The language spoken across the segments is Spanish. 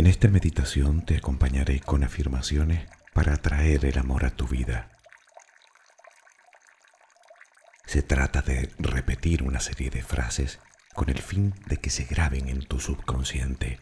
En esta meditación te acompañaré con afirmaciones para atraer el amor a tu vida. Se trata de repetir una serie de frases con el fin de que se graben en tu subconsciente.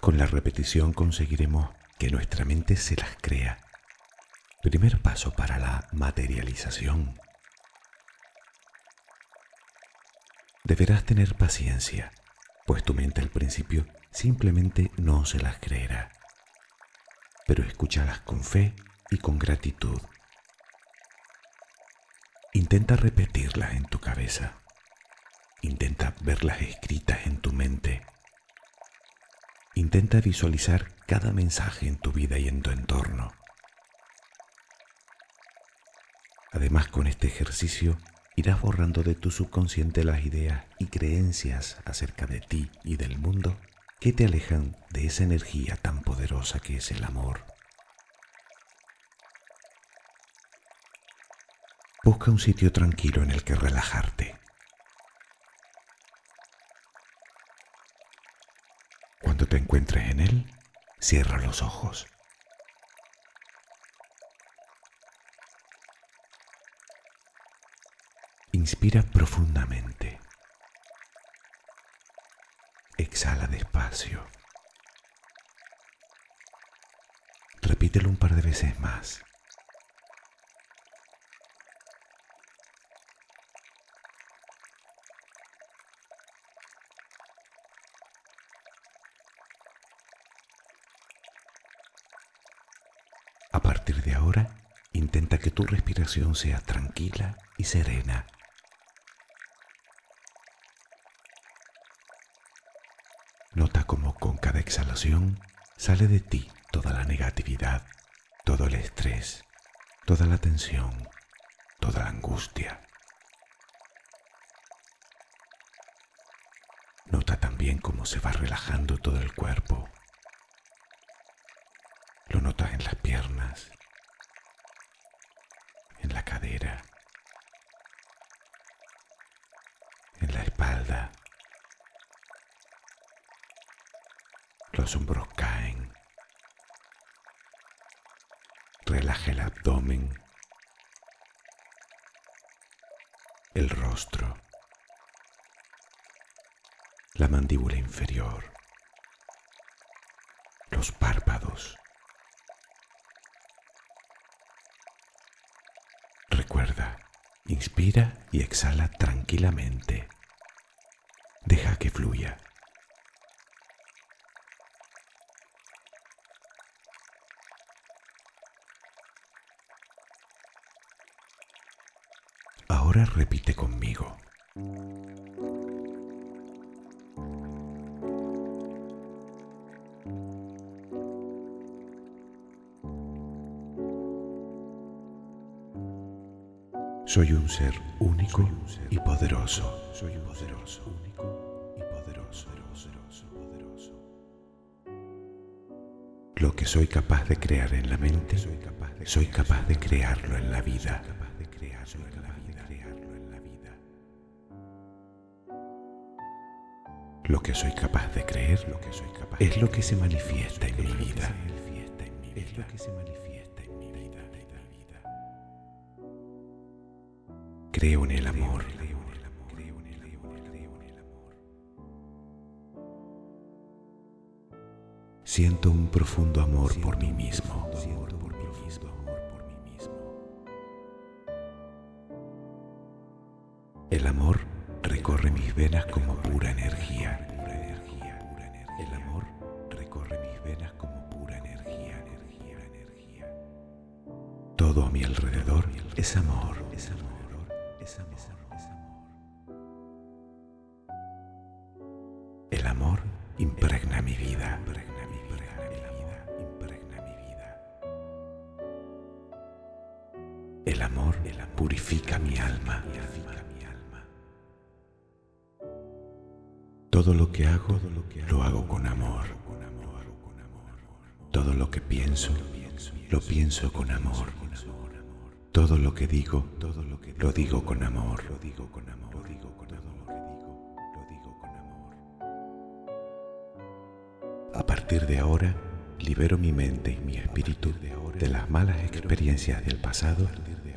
Con la repetición conseguiremos que nuestra mente se las crea. Primer paso para la materialización. Deberás tener paciencia, pues tu mente al principio simplemente no se las creerá. Pero escúchalas con fe y con gratitud. Intenta repetirlas en tu cabeza. Intenta verlas escritas en tu mente. Intenta visualizar cada mensaje en tu vida y en tu entorno. Además, con este ejercicio irás borrando de tu subconsciente las ideas y creencias acerca de ti y del mundo que te alejan de esa energía tan poderosa que es el amor. Busca un sitio tranquilo en el que relajarte. Cuando te encuentres en él, cierra los ojos. Inspira profundamente. Exhala despacio. Repítelo un par de veces más. A partir de ahora, intenta que tu respiración sea tranquila y serena. Nota cómo con cada exhalación sale de ti toda la negatividad, todo el estrés, toda la tensión, toda la angustia. Nota también cómo se va relajando todo el cuerpo. Lo notas en las piernas, en la cadera, en la espalda. Los hombros caen. Relaja el abdomen, el rostro, la mandíbula inferior, los párpados. Recuerda, inspira y exhala tranquilamente. Deja que fluya. Ahora repite conmigo. Soy un ser único y poderoso. Soy un poderoso, único y poderoso. Lo que soy capaz de crear en la mente, soy capaz de crearlo en la vida. Lo que soy capaz de creer es lo que se manifiesta en mi vida. Es lo que se manifiesta en mi vida. Creo en el amor. Siento un profundo amor por mí mismo. El amor recorre mis venas como pura energía. El amor recorre mis venas como pura energía. Todo a mi alrededor es amor. El amor. Impregna mi vida. El amor purifica mi alma. Todo lo que hago, lo hago con amor. Todo lo que pienso, lo pienso con amor. Todo lo que digo, lo digo con amor. partir de ahora, libero mi mente y mi espíritu de las malas experiencias del pasado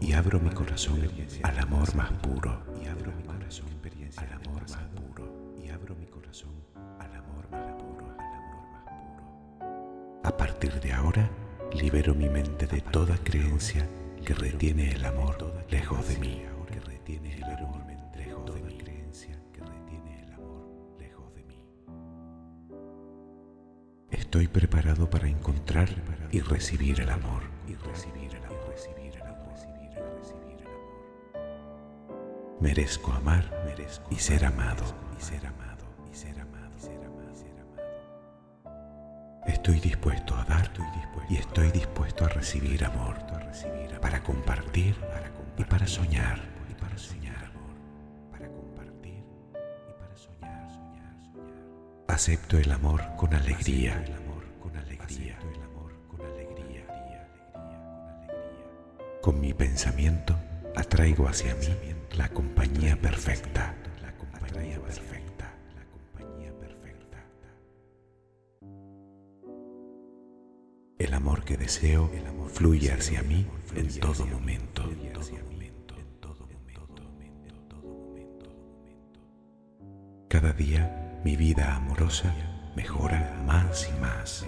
y abro mi corazón al amor más puro. Y abro mi corazón al amor corazón al amor más puro. Al amor más puro. A partir de ahora, libero mi mente de toda creencia que retiene el amor lejos de mí. Estoy preparado para encontrar y recibir el amor. Y recibir el amor. Recibir el amor. Recibir el amor. Merezco amar, merezco y ser amado. Y ser amado. Estoy dispuesto a dar y estoy dispuesto a recibir amor, para compartir y para soñar. Acepto el amor con alegría. Con mi pensamiento atraigo hacia mí la compañía perfecta. El amor que deseo fluye hacia mí en todo momento. Cada día mi vida amorosa mejora más y más.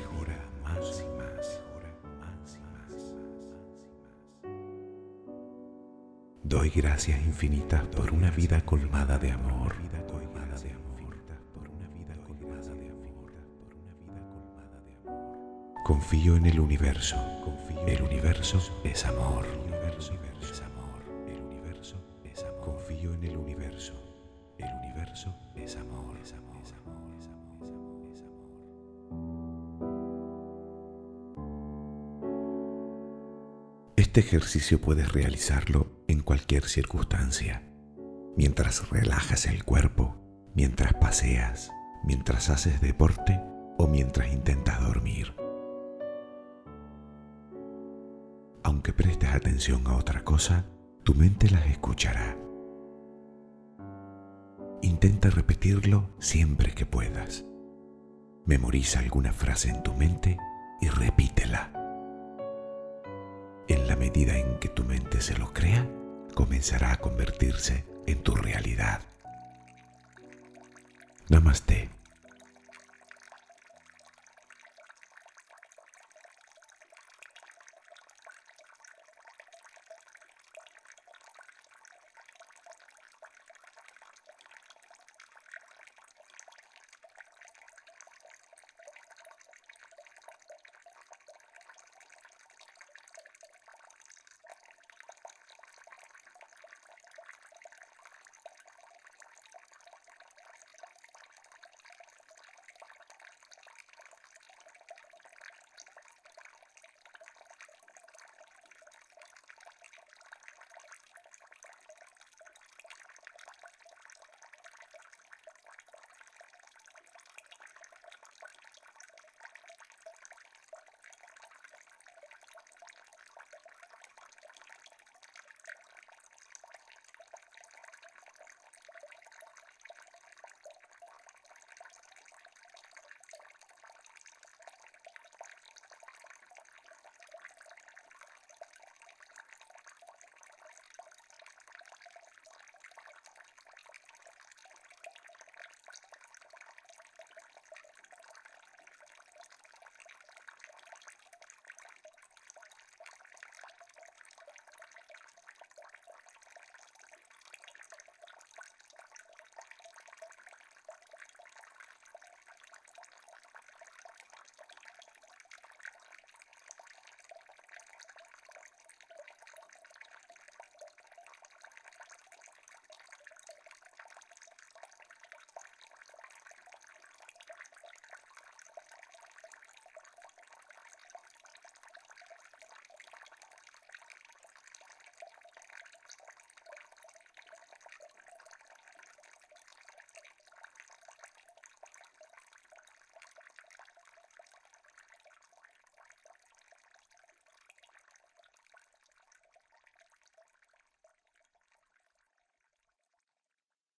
Doy gracias infinitas por una vida colmada de amor. Confío en el universo. El universo es amor. El universo es amor. Confío en el universo. El universo es amor. Este ejercicio puedes realizarlo en cualquier circunstancia, mientras relajas el cuerpo, mientras paseas, mientras haces deporte o mientras intentas dormir. Aunque prestes atención a otra cosa, tu mente las escuchará. Intenta repetirlo siempre que puedas. Memoriza alguna frase en tu mente y repítela. En la medida en que tu mente se lo crea, comenzará a convertirse en tu realidad. Namaste.